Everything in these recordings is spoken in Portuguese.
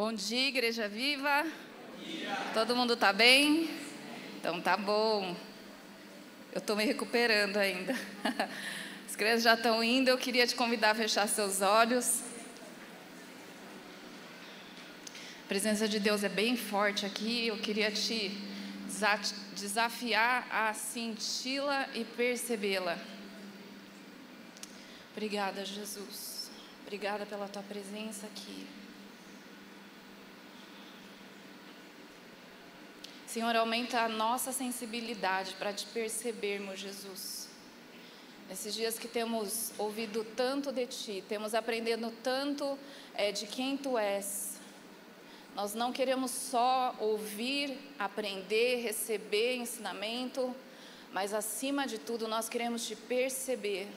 Bom dia, Igreja Viva. Todo mundo está bem? Então tá bom. Eu estou me recuperando ainda. As crianças já estão indo. Eu queria te convidar a fechar seus olhos. A presença de Deus é bem forte aqui. Eu queria te desafiar a senti-la e percebê-la. Obrigada, Jesus. Obrigada pela tua presença aqui. Senhor, aumenta a nossa sensibilidade para te percebermos, Jesus. Nesses dias que temos ouvido tanto de Ti, temos aprendido tanto é, de quem Tu és, nós não queremos só ouvir, aprender, receber ensinamento, mas acima de tudo nós queremos te perceber.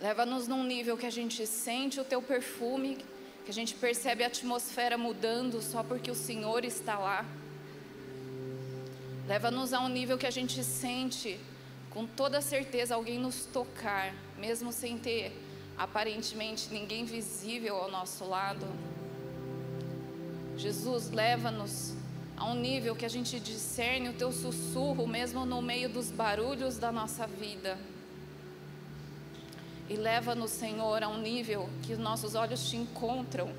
Leva-nos num nível que a gente sente o teu perfume, que a gente percebe a atmosfera mudando só porque o Senhor está lá. Leva-nos a um nível que a gente sente com toda certeza alguém nos tocar, mesmo sem ter aparentemente ninguém visível ao nosso lado. Jesus, leva-nos a um nível que a gente discerne o teu sussurro, mesmo no meio dos barulhos da nossa vida. E leva-nos, Senhor, a um nível que os nossos olhos te encontram.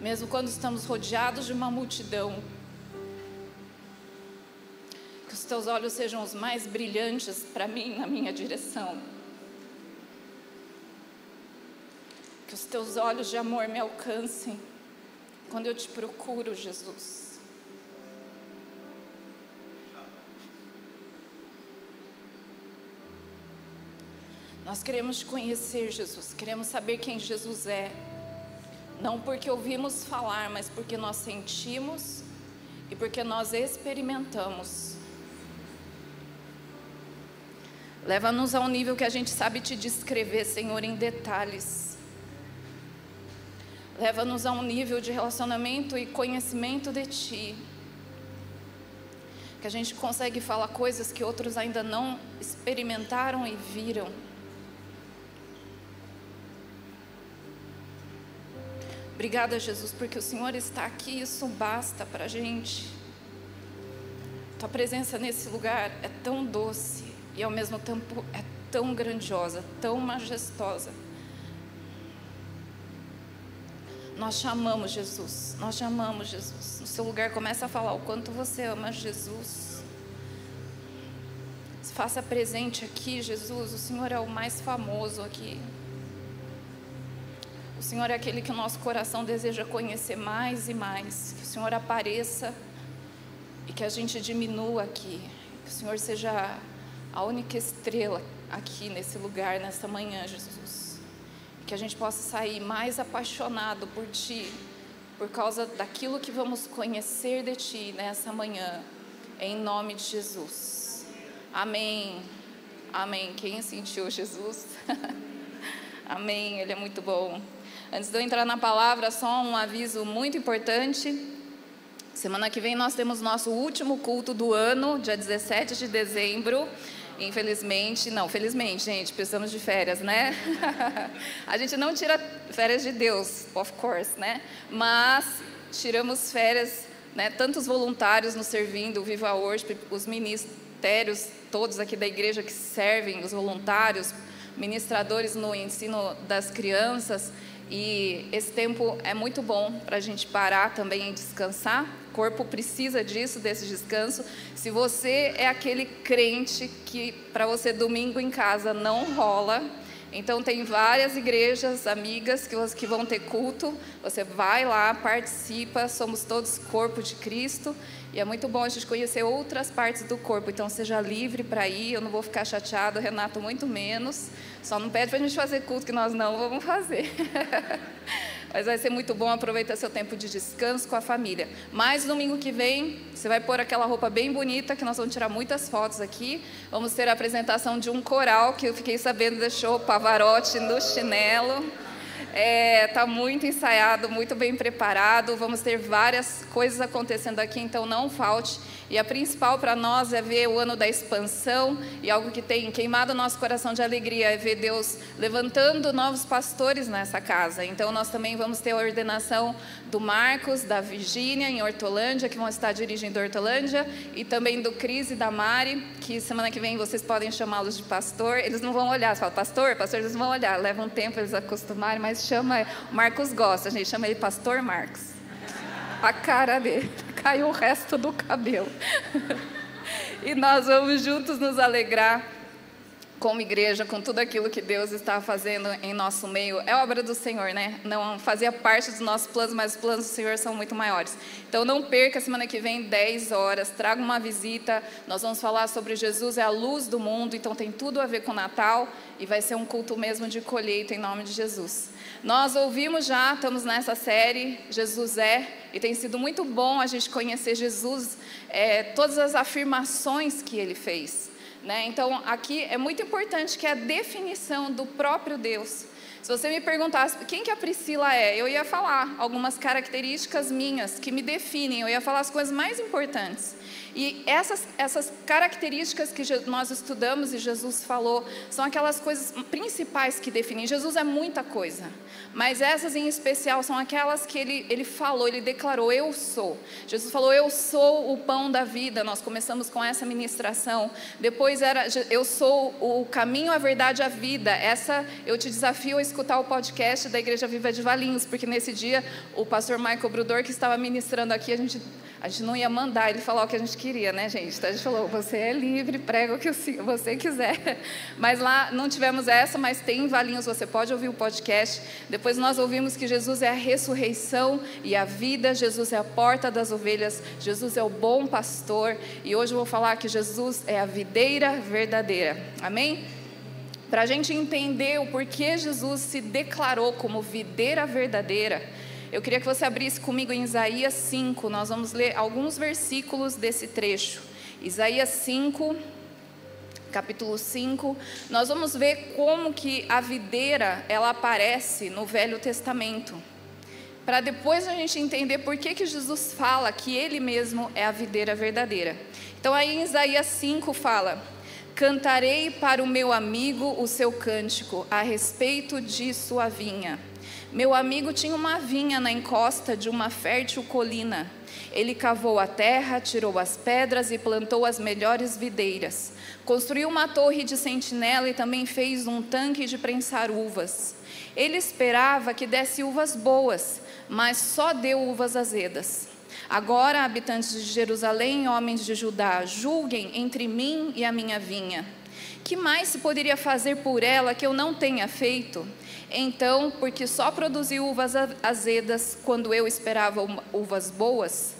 Mesmo quando estamos rodeados de uma multidão, que os teus olhos sejam os mais brilhantes para mim, na minha direção. Que os teus olhos de amor me alcancem quando eu te procuro, Jesus. Nós queremos conhecer, Jesus, queremos saber quem Jesus é. Não porque ouvimos falar, mas porque nós sentimos e porque nós experimentamos. Leva-nos a um nível que a gente sabe te descrever, Senhor, em detalhes. Leva-nos a um nível de relacionamento e conhecimento de Ti. Que a gente consegue falar coisas que outros ainda não experimentaram e viram. Obrigada, Jesus, porque o Senhor está aqui, isso basta para a gente. Tua presença nesse lugar é tão doce e ao mesmo tempo é tão grandiosa, tão majestosa. Nós chamamos Jesus, nós chamamos Jesus. No seu lugar, começa a falar o quanto você ama Jesus. Se faça presente aqui, Jesus. O Senhor é o mais famoso aqui. O Senhor é aquele que o nosso coração deseja conhecer mais e mais. Que o Senhor apareça e que a gente diminua aqui. Que o Senhor seja a única estrela aqui nesse lugar, nessa manhã, Jesus. Que a gente possa sair mais apaixonado por Ti, por causa daquilo que vamos conhecer de Ti nessa manhã, em nome de Jesus. Amém. Amém. Quem sentiu Jesus? Amém. Ele é muito bom. Antes de eu entrar na palavra, só um aviso muito importante. Semana que vem nós temos nosso último culto do ano, dia 17 de dezembro. Infelizmente, não, felizmente, gente, precisamos de férias, né? a gente não tira férias de Deus, of course, né? Mas tiramos férias, né? Tantos voluntários nos servindo, o Viva Worship, os ministérios todos aqui da igreja que servem, os voluntários, ministradores no ensino das crianças. E esse tempo é muito bom para a gente parar também e descansar. O corpo precisa disso, desse descanso. Se você é aquele crente que para você domingo em casa não rola, então tem várias igrejas amigas que, vão ter culto. Você vai lá, participa, somos todos corpo de Cristo. E é muito bom a gente conhecer outras partes do corpo. Então seja livre para ir, eu não vou ficar chateado, Renato muito menos. Só não pede para a gente fazer culto que nós não vamos fazer. Mas vai ser muito bom, aproveita seu tempo de descanso com a família. Mas domingo que vem, você vai pôr aquela roupa bem bonita, que nós vamos tirar muitas fotos aqui. Vamos ter a apresentação de um coral que eu fiquei sabendo deixou o Pavarotti no chinelo. Está é, tá muito ensaiado, muito bem preparado. Vamos ter várias coisas acontecendo aqui, então não falte. E a principal para nós é ver o ano da expansão e algo que tem queimado o nosso coração de alegria é ver Deus levantando novos pastores nessa casa. Então nós também vamos ter a ordenação do Marcos, da Virgínia em Hortolândia, que vão estar dirigindo Hortolândia, e também do Cris e da Mari, que semana que vem vocês podem chamá-los de pastor. Eles não vão olhar, você fala, pastor, pastor, eles não vão olhar, leva um tempo eles acostumarem, mas chama, o Marcos gosta, a gente chama ele pastor Marcos. A cara dele caiu o resto do cabelo. e nós vamos juntos nos alegrar como igreja, com tudo aquilo que Deus está fazendo em nosso meio. É obra do Senhor, né? Não fazia parte dos nossos planos, mas os planos do Senhor são muito maiores. Então não perca semana que vem, 10 horas, traga uma visita. Nós vamos falar sobre Jesus é a luz do mundo, então tem tudo a ver com Natal e vai ser um culto mesmo de colheita em nome de Jesus. Nós ouvimos já, estamos nessa série, Jesus é, e tem sido muito bom a gente conhecer Jesus, é, todas as afirmações que ele fez. Né? Então, aqui é muito importante que a definição do próprio Deus. Se você me perguntasse quem que a Priscila é, eu ia falar algumas características minhas que me definem, eu ia falar as coisas mais importantes. E essas, essas características que nós estudamos e Jesus falou são aquelas coisas principais que definem. Jesus é muita coisa, mas essas em especial são aquelas que ele, ele falou, ele declarou: Eu sou. Jesus falou: Eu sou o pão da vida. Nós começamos com essa ministração. Depois era: Eu sou o caminho, a verdade, a vida. Essa eu te desafio a escutar o podcast da Igreja Viva de Valinhos, porque nesse dia o pastor Michael Brudor, que estava ministrando aqui, a gente a gente não ia mandar ele falar o que a gente queria, né, gente? Então a gente falou: você é livre, prega o que você quiser. Mas lá não tivemos essa, mas tem em Valinhos, você pode ouvir o podcast. Depois nós ouvimos que Jesus é a ressurreição e a vida, Jesus é a porta das ovelhas, Jesus é o bom pastor. E hoje eu vou falar que Jesus é a videira verdadeira. Amém? Para a gente entender o porquê Jesus se declarou como videira verdadeira eu queria que você abrisse comigo em Isaías 5, nós vamos ler alguns versículos desse trecho. Isaías 5, capítulo 5, nós vamos ver como que a videira, ela aparece no Velho Testamento. Para depois a gente entender por que, que Jesus fala que ele mesmo é a videira verdadeira. Então aí em Isaías 5 fala: Cantarei para o meu amigo o seu cântico a respeito de sua vinha. Meu amigo tinha uma vinha na encosta de uma fértil colina. Ele cavou a terra, tirou as pedras e plantou as melhores videiras. Construiu uma torre de sentinela e também fez um tanque de prensar uvas. Ele esperava que desse uvas boas, mas só deu uvas azedas. Agora, habitantes de Jerusalém, homens de Judá, julguem entre mim e a minha vinha. Que mais se poderia fazer por ela que eu não tenha feito? Então, porque só produzi uvas azedas quando eu esperava uvas boas?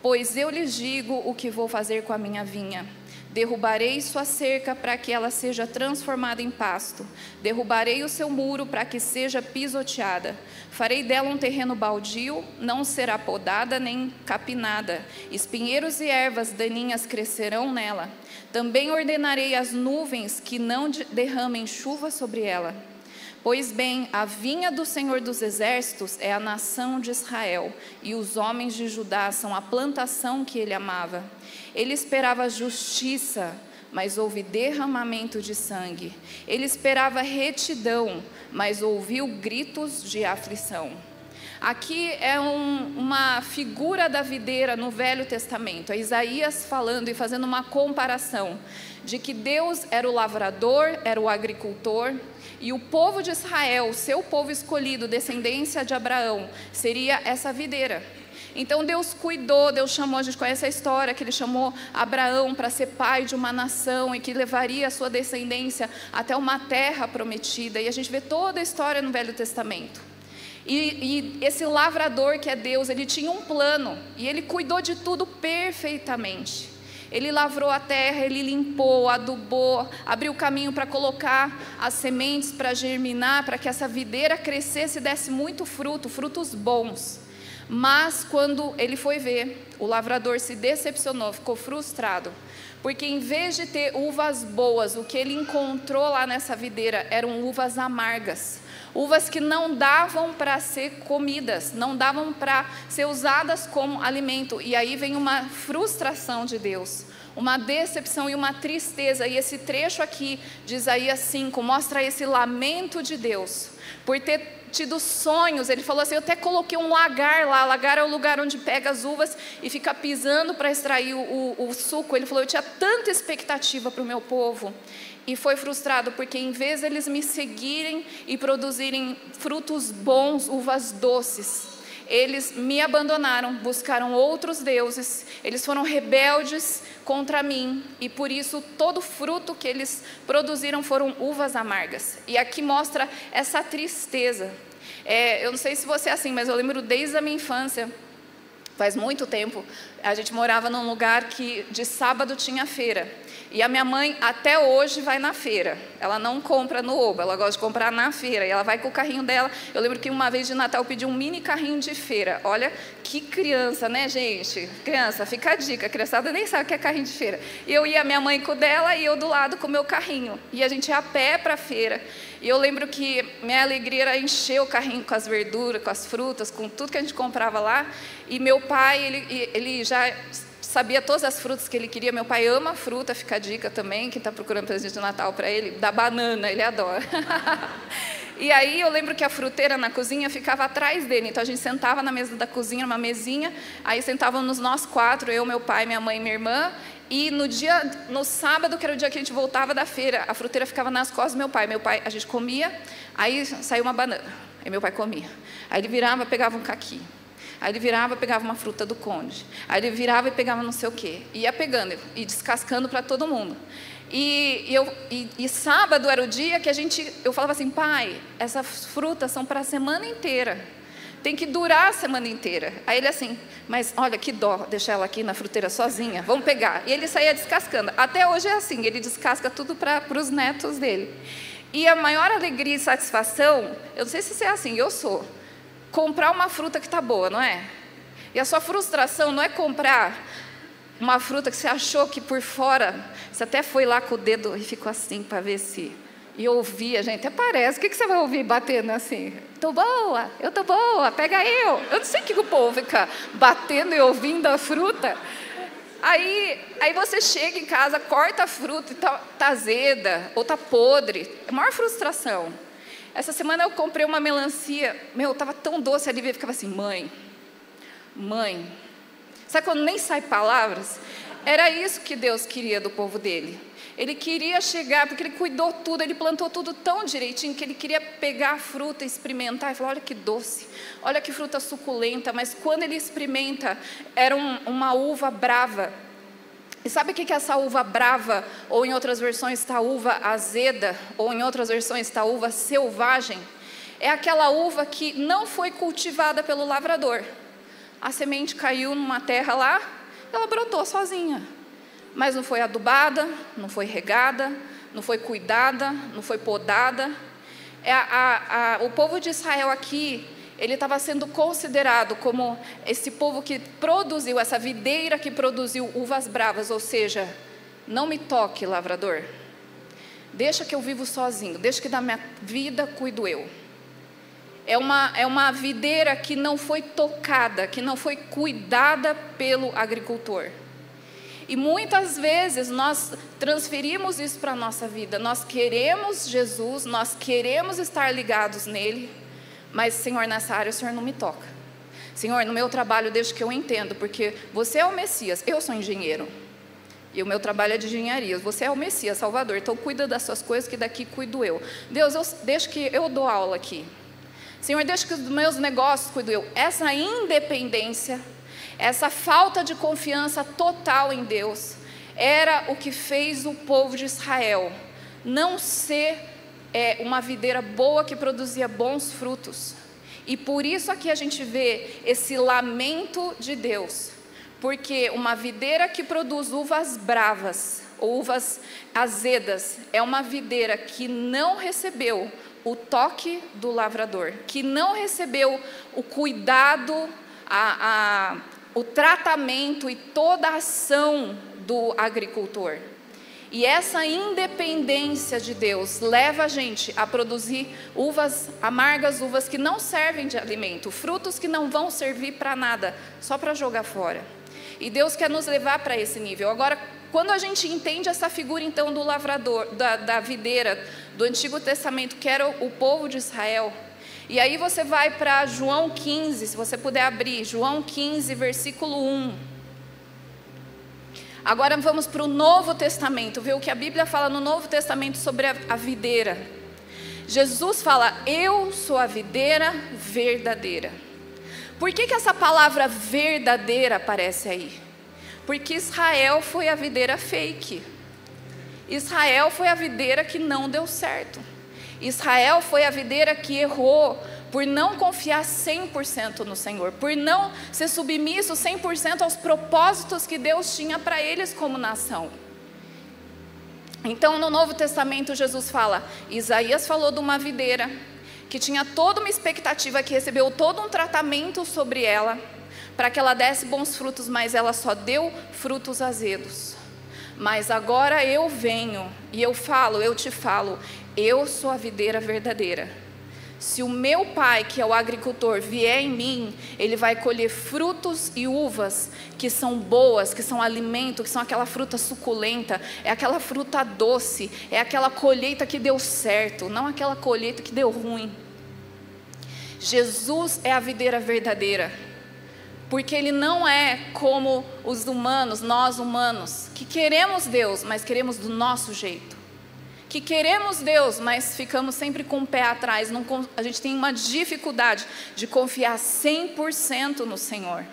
Pois eu lhes digo o que vou fazer com a minha vinha. Derrubarei sua cerca para que ela seja transformada em pasto. Derrubarei o seu muro para que seja pisoteada. Farei dela um terreno baldio, não será podada nem capinada. Espinheiros e ervas daninhas crescerão nela. Também ordenarei as nuvens que não derramem chuva sobre ela. Pois bem, a vinha do Senhor dos Exércitos é a nação de Israel, e os homens de Judá são a plantação que ele amava. Ele esperava justiça, mas houve derramamento de sangue. Ele esperava retidão, mas ouviu gritos de aflição. Aqui é um, uma figura da videira no Velho Testamento, é Isaías falando e fazendo uma comparação de que Deus era o lavrador, era o agricultor, e o povo de Israel, seu povo escolhido, descendência de Abraão, seria essa videira. Então Deus cuidou, Deus chamou, a gente conhece a história que ele chamou Abraão para ser pai de uma nação e que levaria a sua descendência até uma terra prometida. E a gente vê toda a história no Velho Testamento. E, e, esse lavrador que é Deus, ele tinha um plano e ele cuidou de tudo perfeitamente. Ele lavrou a terra, ele limpou, adubou, abriu caminho para colocar as sementes para germinar, para que essa videira crescesse e desse muito fruto, frutos bons. Mas quando ele foi ver, o lavrador se decepcionou, ficou frustrado, Porque em vez de ter uvas boas, o que ele encontrou lá nessa videira eram uvas amargas. Uvas que não davam para ser comidas, não davam para ser usadas como alimento. E aí vem uma frustração de Deus, uma decepção e uma tristeza. E esse trecho aqui de Isaías 5 mostra esse lamento de Deus por ter tido sonhos. Ele falou assim: Eu até coloquei um lagar lá. Lagar é o lugar onde pega as uvas e fica pisando para extrair o, o, o, suco. Ele falou: Eu tinha tanta expectativa para o meu povo. E foi frustrado, porque em vez deles me seguirem e produzirem frutos bons, uvas doces, eles me abandonaram, buscaram outros deuses, eles foram rebeldes contra mim, e por isso todo fruto que eles produziram foram uvas amargas. E aqui mostra essa tristeza. É, eu não sei se você é assim, mas eu lembro desde a minha infância, faz muito tempo, a gente morava num lugar que de sábado tinha feira. E a minha mãe até hoje vai na feira. Ela não compra no Oba, ela gosta de comprar na feira. E ela vai com o carrinho dela. Eu lembro que uma vez de Natal eu pedi um mini carrinho de feira. Olha que criança, né, gente? Criança, fica a dica. A criançada nem sabe o que é carrinho de feira. E eu ia minha mãe com o dela e eu do lado com o meu carrinho. E a gente ia a pé para a feira. E eu lembro que minha alegria era encher o carrinho com as verduras, com as frutas, com tudo que a gente comprava lá. E meu pai, ele, ele já sabia todas as frutas que ele queria. Meu pai ama fruta, fica a dica também, quem está procurando presente de Natal para ele, da banana, ele adora. e aí eu lembro que a fruteira na cozinha ficava atrás dele, então a gente sentava na mesa da cozinha, numa mesinha, aí sentávamos nós quatro, eu, meu pai, minha mãe e minha irmã, e no dia, no sábado, que era o dia que a gente voltava da feira, a fruteira ficava nas costas do meu pai. Meu pai, a gente comia, aí saiu uma banana, aí meu pai comia. Aí ele virava, pegava um caqui. Aí ele virava e pegava uma fruta do conde. Aí ele virava e pegava não sei o quê. Ia pegando e descascando para todo mundo. E, eu, e, e, sábado era o dia que a gente, eu falava assim, pai, essas frutas são para a semana inteira. Tem que durar a semana inteira. Aí ele assim, mas olha que dó, deixar ela aqui na fruteira sozinha, vamos pegar. E ele saía descascando. Até hoje é assim, ele descasca tudo para os netos dele. E a maior alegria e satisfação, eu não sei se você é assim, eu sou comprar uma fruta que está boa, não é? E a sua frustração não é comprar uma fruta que você achou que por fora, você até foi lá com o dedo e ficou assim para ver se. E ouvia, gente, até parece. O que, que você vai ouvir batendo assim? Tô boa, eu tô boa, pega eu. Eu não sei o que o povo fica batendo e ouvindo a fruta. Aí, aí você chega em casa, corta a fruta e tá, tá azeda ou tá podre. É a maior frustração. Essa semana eu comprei uma melancia, meu, estava tão doce, a Lívia ficava assim, mãe, mãe. Sabe quando nem sai palavras? Era isso que Deus queria do povo dele. Ele queria chegar, porque ele cuidou tudo, ele plantou tudo tão direitinho que ele queria pegar a fruta, experimentar e falar: olha que doce, olha que fruta suculenta. Mas quando ele experimenta, era um, uma uva brava. E sabe o que é essa uva brava, ou em outras versões está uva azeda, ou em outras versões está uva selvagem? É aquela uva que não foi cultivada pelo lavrador. A semente caiu numa terra lá, ela brotou sozinha. Mas não foi adubada, não foi regada, não foi cuidada, não foi podada. É a, a, o povo de Israel aqui ele estava sendo considerado como esse povo que produziu, essa videira que produziu uvas bravas, ou seja, não me toque, lavrador. Deixa que eu vivo sozinho, deixa que da minha vida cuido eu. É uma, é uma videira que não foi tocada, que não foi cuidada pelo agricultor. E muitas vezes nós transferimos isso para a nossa vida. Nós queremos Jesus, nós queremos estar ligados nele, mas, Senhor, nessa área o Senhor não me toca. Senhor, no meu trabalho, deixa que eu entendo, porque você é o Messias, eu sou engenheiro. E o meu trabalho é de engenharia. Você é o Messias, Salvador. Então cuida das suas coisas, que daqui cuido eu. Deus, eu, deixa que eu dou aula aqui. Senhor, deixa que os meus negócios cuido eu. Essa independência, essa falta de confiança total em Deus, era o que fez o povo de Israel não ser é, uma videira boa que produzia bons frutos. E por isso aqui a gente vê esse lamento de Deus, porque uma videira que produz uvas bravas, uvas azedas, é uma videira que não recebeu o toque do lavrador, que não recebeu o cuidado, a, a, o tratamento e toda a ação do agricultor. E essa independência de Deus leva a gente a produzir uvas amargas, uvas que não servem de alimento, frutos que não vão servir para nada, só para jogar fora. E Deus quer nos levar para esse nível. Agora, quando a gente entende essa figura então do lavrador, da, da videira do Antigo Testamento, que era o, o povo de Israel, e aí você vai para João 15, se você puder abrir, João 15, versículo 1. Agora vamos para o Novo Testamento, ver o que a Bíblia fala no Novo Testamento sobre a, a videira. Jesus fala: Eu sou a videira verdadeira. Por que, que essa palavra verdadeira aparece aí? Porque Israel foi a videira fake. Israel foi a videira que não deu certo. Israel foi a videira que errou por não confiar 100% no Senhor, por não ser submisso 100% aos propósitos que Deus tinha para eles como nação. Então, no Novo Testamento, Jesus fala: Isaías falou de uma videira que tinha toda uma expectativa, que recebeu todo um tratamento sobre ela, para que ela desse bons frutos, mas ela só deu frutos azedos. Mas agora eu venho e eu falo, eu te falo, eu sou a videira verdadeira se o meu pai, que é o agricultor, vier em mim, ele vai colher frutos e uvas que são boas, que são alimento, que são aquela fruta suculenta, é aquela fruta doce, é aquela colheita que deu certo, não aquela colheita que deu ruim. Jesus é a videira verdadeira, porque ele não é como os humanos, nós humanos, que queremos Deus, mas queremos do nosso jeito que queremos Deus, mas ficamos sempre com o pé atrás. Não, a gente tem uma dificuldade de confiar 100% no Senhor.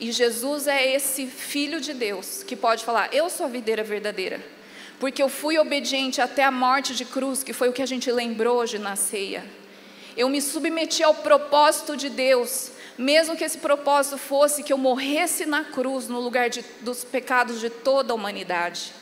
E Jesus é esse filho de Deus que pode falar: Eu sou a videira verdadeira, porque eu fui obediente até a morte de cruz, que foi o que a gente lembrou hoje na ceia. Eu me submeti ao propósito de Deus, mesmo que esse propósito fosse que eu morresse na cruz no lugar de, dos pecados de toda a humanidade.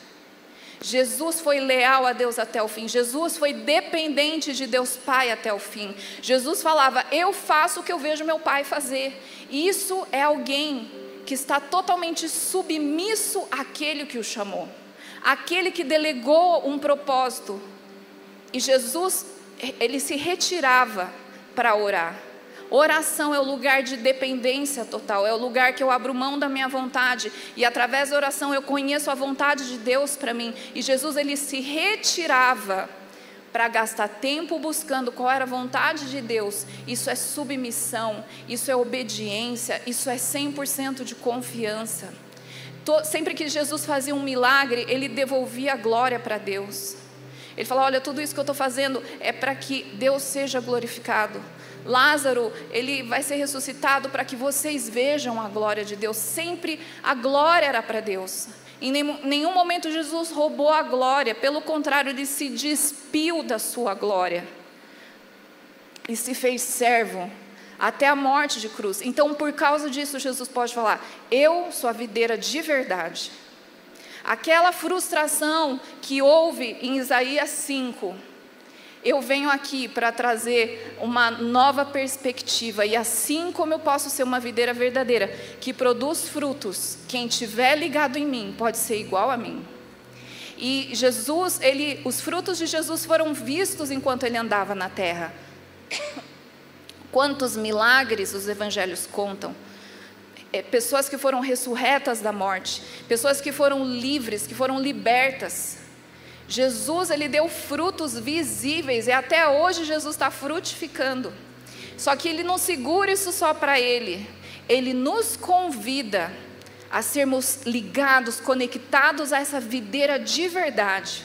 Jesus foi leal a Deus até o fim. Jesus foi dependente de Deus Pai até o fim. Jesus falava: Eu faço o que eu vejo meu Pai fazer. Isso é alguém que está totalmente submisso àquele que o chamou, aquele que delegou um propósito. E Jesus, ele se retirava para orar. Oração é o lugar de dependência total, é o lugar que eu abro mão da minha vontade e através da oração eu conheço a vontade de Deus para mim. E Jesus ele se retirava para gastar tempo buscando qual era a vontade de Deus. Isso é submissão, isso é obediência, isso é 100% de confiança. Sempre que Jesus fazia um milagre, ele devolvia a glória para Deus. Ele falou: Olha, tudo isso que eu estou fazendo é para que Deus seja glorificado. Lázaro, ele vai ser ressuscitado para que vocês vejam a glória de Deus. Sempre a glória era para Deus. Em nenhum momento Jesus roubou a glória, pelo contrário, ele se despiu da sua glória e se fez servo até a morte de cruz. Então, por causa disso, Jesus pode falar: Eu sou a videira de verdade. Aquela frustração que houve em Isaías 5, eu venho aqui para trazer uma nova perspectiva, e assim como eu posso ser uma videira verdadeira, que produz frutos, quem tiver ligado em mim pode ser igual a mim. E Jesus, ele, os frutos de Jesus foram vistos enquanto ele andava na terra. Quantos milagres os evangelhos contam? É, pessoas que foram ressurretas da morte, pessoas que foram livres, que foram libertas. Jesus ele deu frutos visíveis e até hoje Jesus está frutificando. Só que ele não segura isso só para ele. Ele nos convida a sermos ligados, conectados a essa videira de verdade,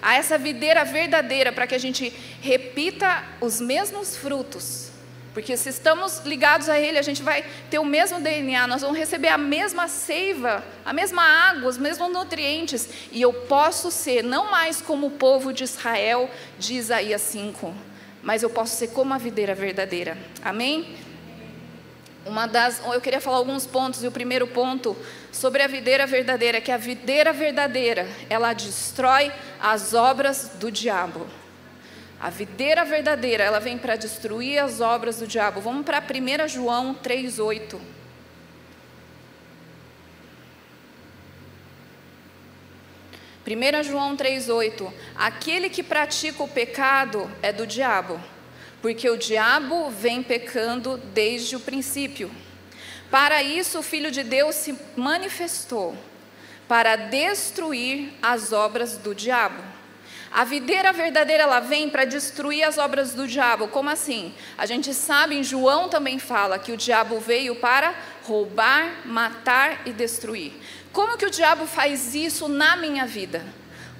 a essa videira verdadeira, para que a gente repita os mesmos frutos porque se estamos ligados a Ele, a gente vai ter o mesmo DNA, nós vamos receber a mesma seiva, a mesma água, os mesmos nutrientes. E eu posso ser não mais como o povo de Israel de Isaías 5, mas eu posso ser como a videira verdadeira. Amém? Uma das, eu queria falar alguns pontos, e o primeiro ponto sobre a videira verdadeira que a videira verdadeira, ela destrói as obras do diabo. A videira verdadeira, ela vem para destruir as obras do diabo. Vamos para 1 João 3,8. 1 João 3,8: Aquele que pratica o pecado é do diabo, porque o diabo vem pecando desde o princípio. Para isso o Filho de Deus se manifestou, para destruir as obras do diabo. A videira verdadeira ela vem para destruir as obras do diabo. Como assim? A gente sabe, em João também fala que o diabo veio para roubar, matar e destruir. Como que o diabo faz isso na minha vida?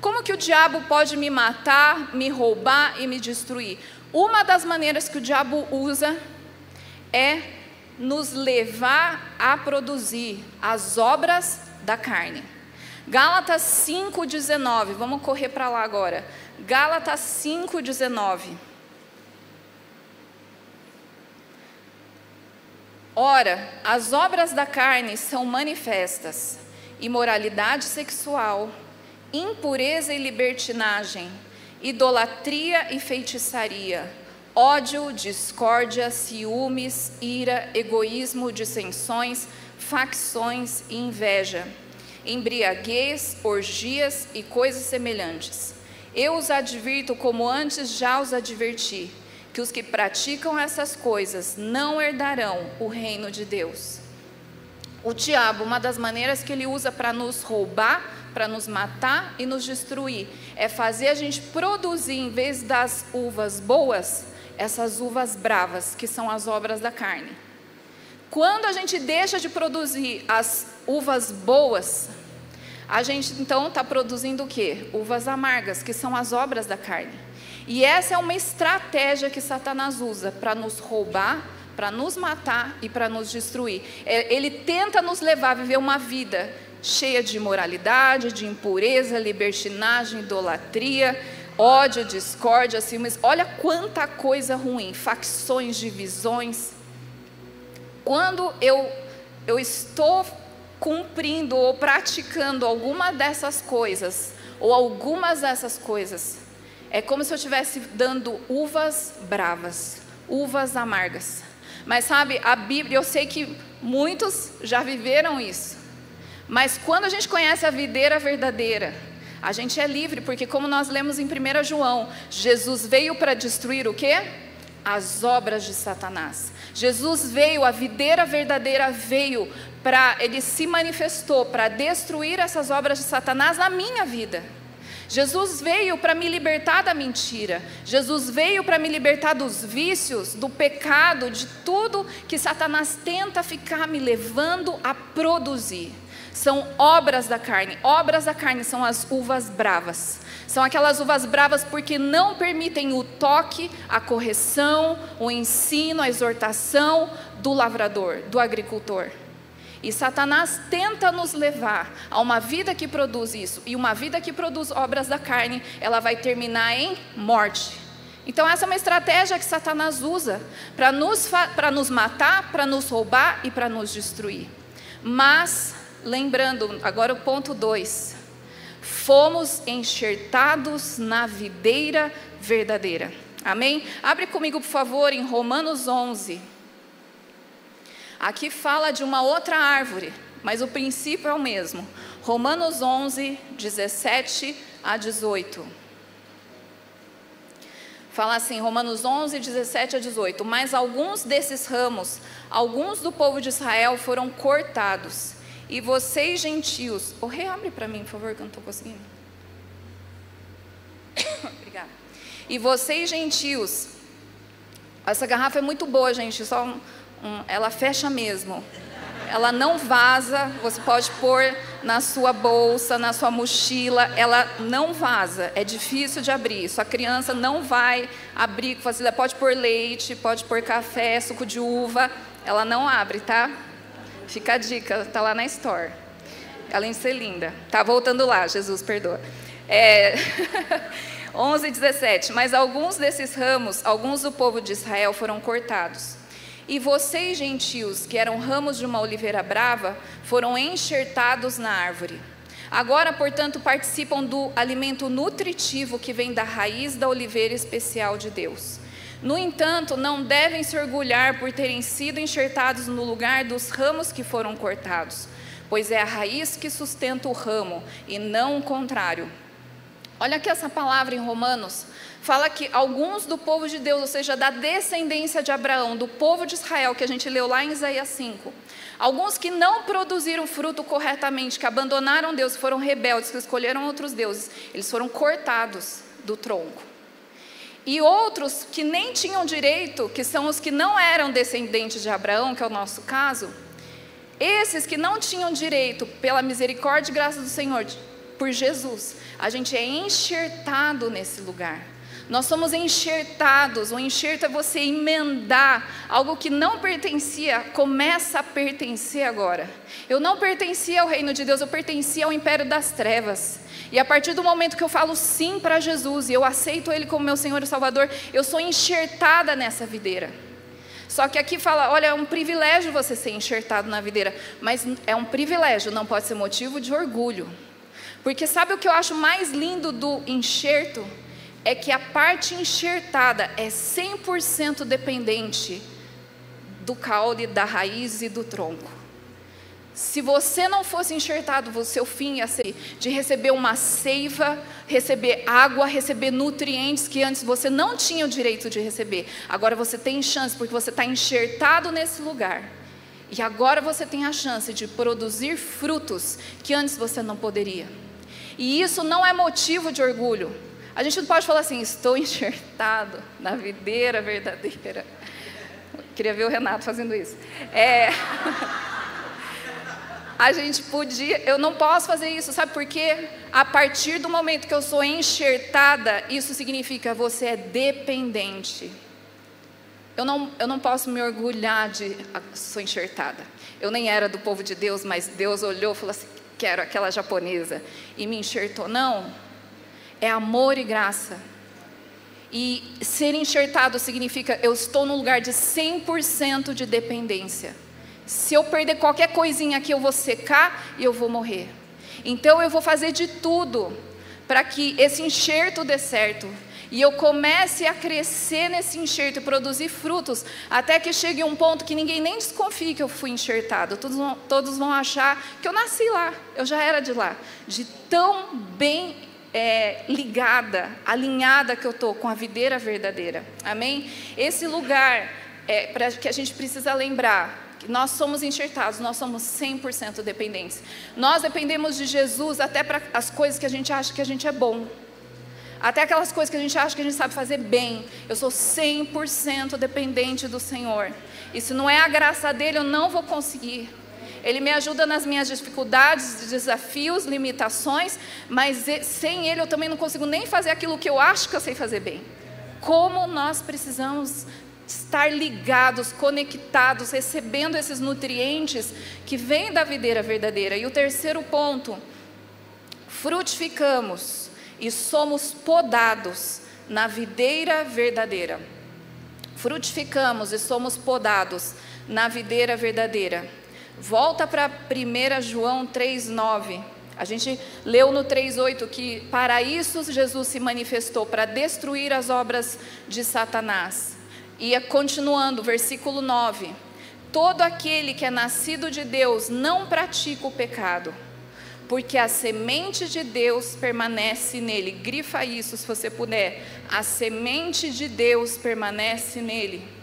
Como que o diabo pode me matar, me roubar e me destruir? Uma das maneiras que o diabo usa é nos levar a produzir as obras da carne. Gálatas 5,19, vamos correr para lá agora. Gálatas 5,19. Ora, as obras da carne são manifestas: imoralidade sexual, impureza e libertinagem, idolatria e feitiçaria, ódio, discórdia, ciúmes, ira, egoísmo, dissensões, facções e inveja embriaguez, orgias e coisas semelhantes. Eu os advirto, como antes já os adverti, que os que praticam essas coisas não herdarão o reino de Deus. O diabo, uma das maneiras que ele usa para nos roubar, para nos matar e nos destruir, é fazer a gente produzir, em vez das uvas boas, essas uvas bravas, que são as obras da carne. Quando a gente deixa de produzir as uvas boas, a gente então está produzindo o quê? Uvas amargas, que são as obras da carne. E essa é uma estratégia que Satanás usa para nos roubar, para nos matar e para nos destruir. É, ele tenta nos levar a viver uma vida cheia de imoralidade, de impureza, libertinagem, idolatria, ódio, discórdia, ciúmes. Olha quanta coisa ruim, facções, divisões. Quando eu, eu estou cumprindo ou praticando alguma dessas coisas, ou algumas dessas coisas, é como se eu estivesse dando uvas bravas, uvas amargas. Mas sabe, a Bíblia, eu sei que muitos já viveram isso. Mas quando a gente conhece a videira verdadeira, a gente é livre, porque como nós lemos em 1 João, Jesus veio para destruir o quê? As obras de Satanás. Jesus veio, a videira verdadeira veio para, ele se manifestou para destruir essas obras de Satanás na minha vida. Jesus veio para me libertar da mentira. Jesus veio para me libertar dos vícios, do pecado, de tudo que Satanás tenta ficar me levando a produzir. São obras da carne. Obras da carne são as uvas bravas. São aquelas uvas bravas porque não permitem o toque, a correção, o ensino, a exortação do lavrador, do agricultor. E Satanás tenta nos levar a uma vida que produz isso, e uma vida que produz obras da carne, ela vai terminar em morte. Então, essa é uma estratégia que Satanás usa para nos, nos matar, para nos roubar e para nos destruir. Mas, lembrando, agora o ponto 2: fomos enxertados na videira verdadeira. Amém? Abre comigo, por favor, em Romanos 11. Aqui fala de uma outra árvore, mas o princípio é o mesmo. Romanos 11, 17 a 18. Fala assim, Romanos 11, 17 a 18. Mas alguns desses ramos, alguns do povo de Israel foram cortados e vocês, gentios, o reabre para mim, por favor, que eu não estou conseguindo. Obrigada. E vocês, gentios, essa garrafa é muito boa, gente, só um, um, ela fecha mesmo. Ela não vaza, você pode pôr na sua bolsa, na sua mochila, ela não vaza, é difícil de abrir. Sua criança não vai abrir com facilidade. Pode pôr leite, pode pôr café, suco de uva, ela não abre, tá? Fica a dica, está lá na store. Além de ser linda. Tá voltando lá, Jesus perdoa. É... 11 e 17. Mas alguns desses ramos, alguns do povo de Israel foram cortados. E vocês, gentios, que eram ramos de uma oliveira brava, foram enxertados na árvore. Agora, portanto, participam do alimento nutritivo que vem da raiz da oliveira especial de Deus. No entanto, não devem se orgulhar por terem sido enxertados no lugar dos ramos que foram cortados, pois é a raiz que sustenta o ramo e não o contrário. Olha aqui essa palavra em Romanos, fala que alguns do povo de Deus, ou seja, da descendência de Abraão, do povo de Israel, que a gente leu lá em Isaías 5, alguns que não produziram fruto corretamente, que abandonaram Deus, foram rebeldes, que escolheram outros deuses, eles foram cortados do tronco. E outros que nem tinham direito, que são os que não eram descendentes de Abraão, que é o nosso caso, esses que não tinham direito, pela misericórdia e graça do Senhor, por Jesus, a gente é enxertado nesse lugar. Nós somos enxertados. O enxerto é você emendar algo que não pertencia, começa a pertencer agora. Eu não pertencia ao reino de Deus, eu pertencia ao império das trevas. E a partir do momento que eu falo sim para Jesus e eu aceito Ele como meu Senhor e Salvador, eu sou enxertada nessa videira. Só que aqui fala, olha, é um privilégio você ser enxertado na videira, mas é um privilégio, não pode ser motivo de orgulho. Porque sabe o que eu acho mais lindo do enxerto? É que a parte enxertada é 100% dependente do caule, da raiz e do tronco. Se você não fosse enxertado, o seu fim ia ser de receber uma seiva, receber água, receber nutrientes que antes você não tinha o direito de receber. Agora você tem chance, porque você está enxertado nesse lugar. E agora você tem a chance de produzir frutos que antes você não poderia. E isso não é motivo de orgulho. A gente não pode falar assim, estou enxertado na videira verdadeira. Queria ver o Renato fazendo isso. É. a gente podia, eu não posso fazer isso, sabe por quê? A partir do momento que eu sou enxertada, isso significa você é dependente. Eu não, eu não posso me orgulhar de ah, sou enxertada. Eu nem era do povo de Deus, mas Deus olhou e falou assim: quero aquela japonesa, e me enxertou. Não, é amor e graça. E ser enxertado significa eu estou no lugar de 100% de dependência. Se eu perder qualquer coisinha aqui, eu vou secar e eu vou morrer. Então eu vou fazer de tudo para que esse enxerto dê certo. E eu comece a crescer nesse enxerto e produzir frutos, até que chegue um ponto que ninguém nem desconfie que eu fui enxertado. Todos vão, todos vão achar que eu nasci lá, eu já era de lá. De tão bem é, ligada, alinhada que eu estou com a videira verdadeira. Amém? Esse lugar é, para que a gente precisa lembrar nós somos enxertados, nós somos 100% dependentes. Nós dependemos de Jesus até para as coisas que a gente acha que a gente é bom. Até aquelas coisas que a gente acha que a gente sabe fazer bem. Eu sou 100% dependente do Senhor. E se não é a graça dele, eu não vou conseguir. Ele me ajuda nas minhas dificuldades, desafios, limitações, mas sem ele eu também não consigo nem fazer aquilo que eu acho que eu sei fazer bem. Como nós precisamos estar ligados, conectados, recebendo esses nutrientes que vêm da videira verdadeira. E o terceiro ponto, frutificamos e somos podados na videira verdadeira. Frutificamos e somos podados na videira verdadeira. Volta para 1 João 3,9. A gente leu no 3,8 que para isso Jesus se manifestou para destruir as obras de Satanás. E continuando, versículo 9: Todo aquele que é nascido de Deus não pratica o pecado, porque a semente de Deus permanece nele. Grifa isso se você puder. A semente de Deus permanece nele.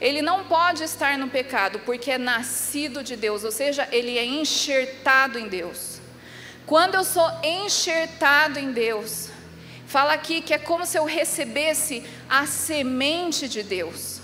Ele não pode estar no pecado porque é nascido de Deus, ou seja, ele é enxertado em Deus. Quando eu sou enxertado em Deus, Fala aqui que é como se eu recebesse a semente de Deus.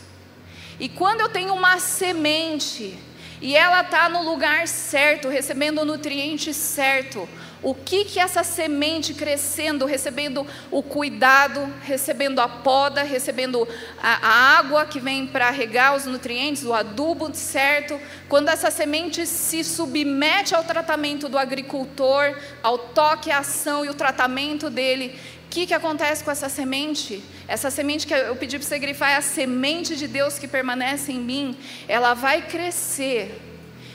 E quando eu tenho uma semente e ela está no lugar certo, recebendo o nutriente certo, o que que essa semente crescendo, recebendo o cuidado, recebendo a poda, recebendo a, a água que vem para regar os nutrientes, o adubo certo, quando essa semente se submete ao tratamento do agricultor, ao toque, à ação e o tratamento dele, que, que acontece com essa semente? Essa semente que eu pedi para você grifar é a semente de Deus que permanece em mim. Ela vai crescer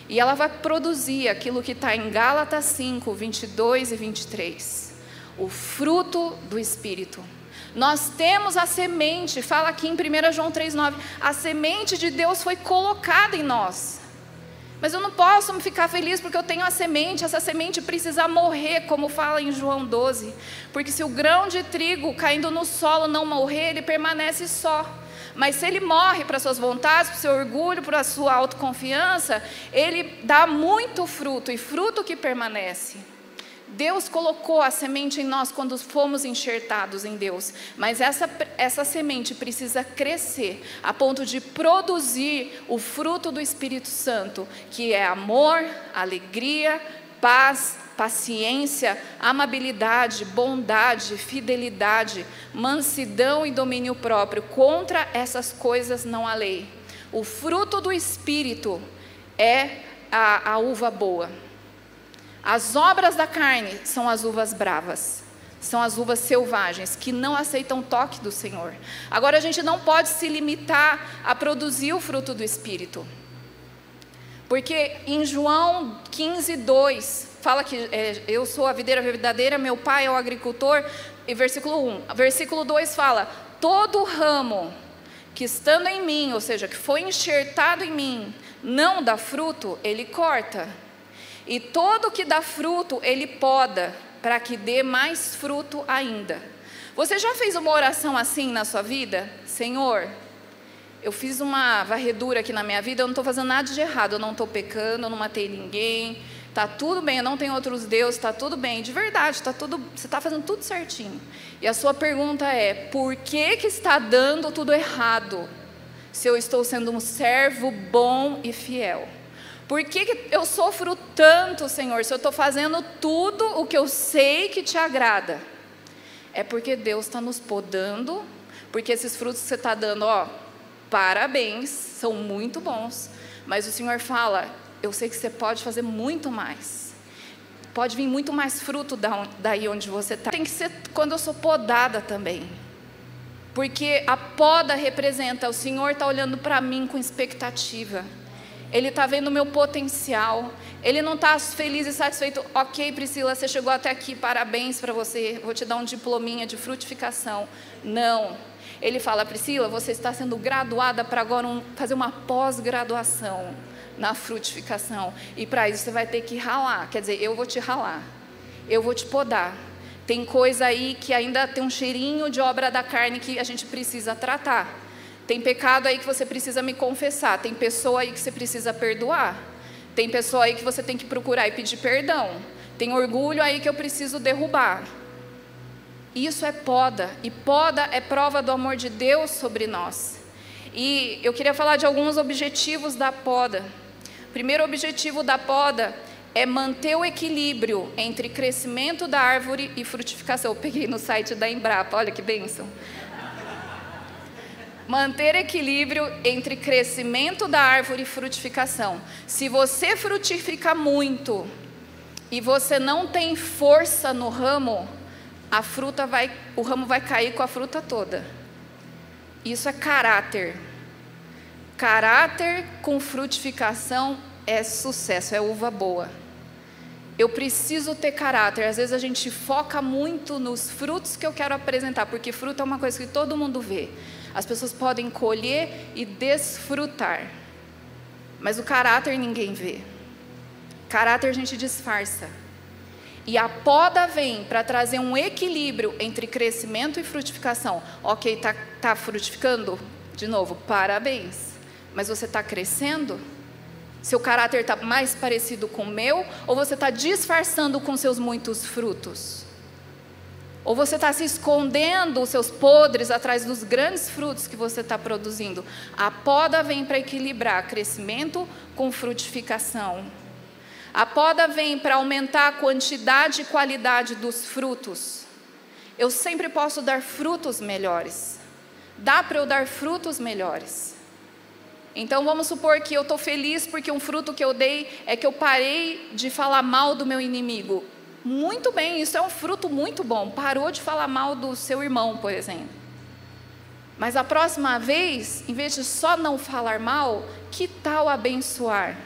e ela vai produzir aquilo que está em Gálatas 5, 22 e 23. O fruto do Espírito. Nós temos a semente, fala aqui em 1 João 3,9. A semente de Deus foi colocada em nós. Mas eu não posso me ficar feliz porque eu tenho a semente, essa semente precisa morrer, como fala em João 12. Porque se o grão de trigo caindo no solo não morrer, ele permanece só. Mas se ele morre para suas vontades, para o seu orgulho, para a sua autoconfiança, ele dá muito fruto e fruto que permanece. Deus colocou a semente em nós quando fomos enxertados em Deus, mas essa, essa semente precisa crescer a ponto de produzir o fruto do Espírito Santo, que é amor, alegria, paz, paciência, amabilidade, bondade, fidelidade, mansidão e domínio próprio. Contra essas coisas não há lei. O fruto do Espírito é a, a uva boa. As obras da carne são as uvas bravas, são as uvas selvagens, que não aceitam toque do Senhor. Agora, a gente não pode se limitar a produzir o fruto do Espírito. Porque em João 15, 2, fala que é, eu sou a videira verdadeira, meu pai é o agricultor, e versículo 1. Versículo 2 fala: Todo ramo que estando em mim, ou seja, que foi enxertado em mim, não dá fruto, ele corta. E todo que dá fruto, ele poda, para que dê mais fruto ainda. Você já fez uma oração assim na sua vida? Senhor, eu fiz uma varredura aqui na minha vida, eu não estou fazendo nada de errado, eu não estou pecando, eu não matei ninguém, está tudo bem, eu não tenho outros deuses, está tudo bem, de verdade, tá tudo, você está fazendo tudo certinho. E a sua pergunta é: por que, que está dando tudo errado? Se eu estou sendo um servo bom e fiel. Por que, que eu sofro tanto, Senhor, se eu estou fazendo tudo o que eu sei que te agrada? É porque Deus está nos podando, porque esses frutos que você está dando, ó, parabéns, são muito bons. Mas o Senhor fala, eu sei que você pode fazer muito mais. Pode vir muito mais fruto daí onde você está. Tem que ser quando eu sou podada também. Porque a poda representa, o Senhor está olhando para mim com expectativa. Ele está vendo o meu potencial. Ele não está feliz e satisfeito. Ok, Priscila, você chegou até aqui, parabéns para você. Vou te dar um diplominha de frutificação. Não. Ele fala, Priscila, você está sendo graduada para agora um, fazer uma pós-graduação na frutificação. E para isso você vai ter que ralar. Quer dizer, eu vou te ralar. Eu vou te podar. Tem coisa aí que ainda tem um cheirinho de obra da carne que a gente precisa tratar. Tem pecado aí que você precisa me confessar. Tem pessoa aí que você precisa perdoar. Tem pessoa aí que você tem que procurar e pedir perdão. Tem orgulho aí que eu preciso derrubar. Isso é poda. E poda é prova do amor de Deus sobre nós. E eu queria falar de alguns objetivos da poda. O primeiro objetivo da poda é manter o equilíbrio entre crescimento da árvore e frutificação. Eu peguei no site da Embrapa, olha que bênção manter equilíbrio entre crescimento da árvore e frutificação. Se você frutifica muito e você não tem força no ramo, a fruta vai, o ramo vai cair com a fruta toda. Isso é caráter. Caráter com frutificação é sucesso, é uva boa. Eu preciso ter caráter. Às vezes a gente foca muito nos frutos que eu quero apresentar, porque fruto é uma coisa que todo mundo vê. As pessoas podem colher e desfrutar, mas o caráter ninguém vê. Caráter a gente disfarça. E a poda vem para trazer um equilíbrio entre crescimento e frutificação. Ok, está tá frutificando? De novo, parabéns. Mas você está crescendo? Seu caráter está mais parecido com o meu? Ou você está disfarçando com seus muitos frutos? Ou você está se escondendo os seus podres atrás dos grandes frutos que você está produzindo? A poda vem para equilibrar crescimento com frutificação. A poda vem para aumentar a quantidade e qualidade dos frutos. Eu sempre posso dar frutos melhores. Dá para eu dar frutos melhores. Então vamos supor que eu estou feliz porque um fruto que eu dei é que eu parei de falar mal do meu inimigo. Muito bem, isso é um fruto muito bom. Parou de falar mal do seu irmão, por exemplo. Mas a próxima vez, em vez de só não falar mal, que tal abençoar?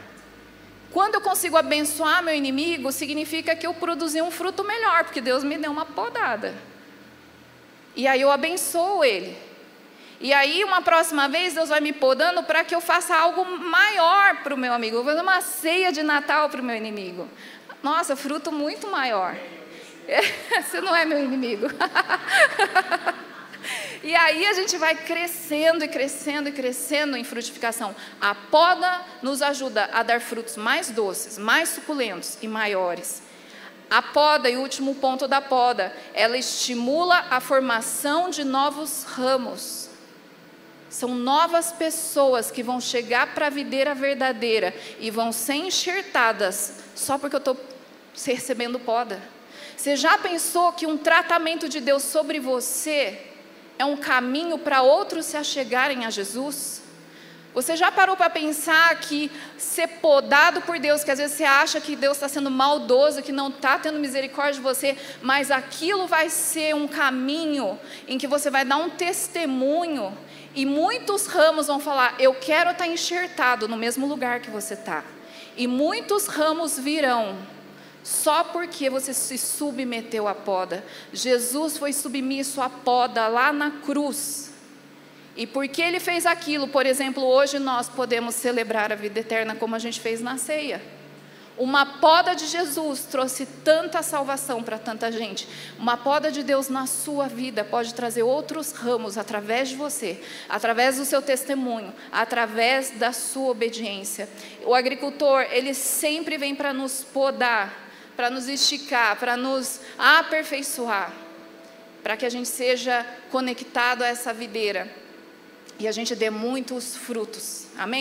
Quando eu consigo abençoar meu inimigo, significa que eu produzi um fruto melhor, porque Deus me deu uma podada. E aí eu abençoo ele. E aí, uma próxima vez, Deus vai me podando para que eu faça algo maior para o meu amigo. Eu vou fazer uma ceia de Natal para o meu inimigo. Nossa, fruto muito maior. Você não é meu inimigo. E aí a gente vai crescendo e crescendo e crescendo em frutificação. A poda nos ajuda a dar frutos mais doces, mais suculentos e maiores. A poda, e o último ponto da poda, ela estimula a formação de novos ramos. São novas pessoas que vão chegar para a videira verdadeira e vão ser enxertadas só porque eu estou recebendo poda. Você já pensou que um tratamento de Deus sobre você é um caminho para outros se achegarem a Jesus? Você já parou para pensar que ser podado por Deus, que às vezes você acha que Deus está sendo maldoso, que não está tendo misericórdia de você, mas aquilo vai ser um caminho em que você vai dar um testemunho e muitos ramos vão falar: Eu quero estar tá enxertado no mesmo lugar que você está. E muitos ramos virão só porque você se submeteu à poda. Jesus foi submisso à poda lá na cruz. E porque ele fez aquilo, por exemplo, hoje nós podemos celebrar a vida eterna como a gente fez na ceia. Uma poda de Jesus trouxe tanta salvação para tanta gente. Uma poda de Deus na sua vida pode trazer outros ramos através de você, através do seu testemunho, através da sua obediência. O agricultor, ele sempre vem para nos podar para nos esticar, para nos aperfeiçoar, para que a gente seja conectado a essa videira e a gente dê muitos frutos. Amém?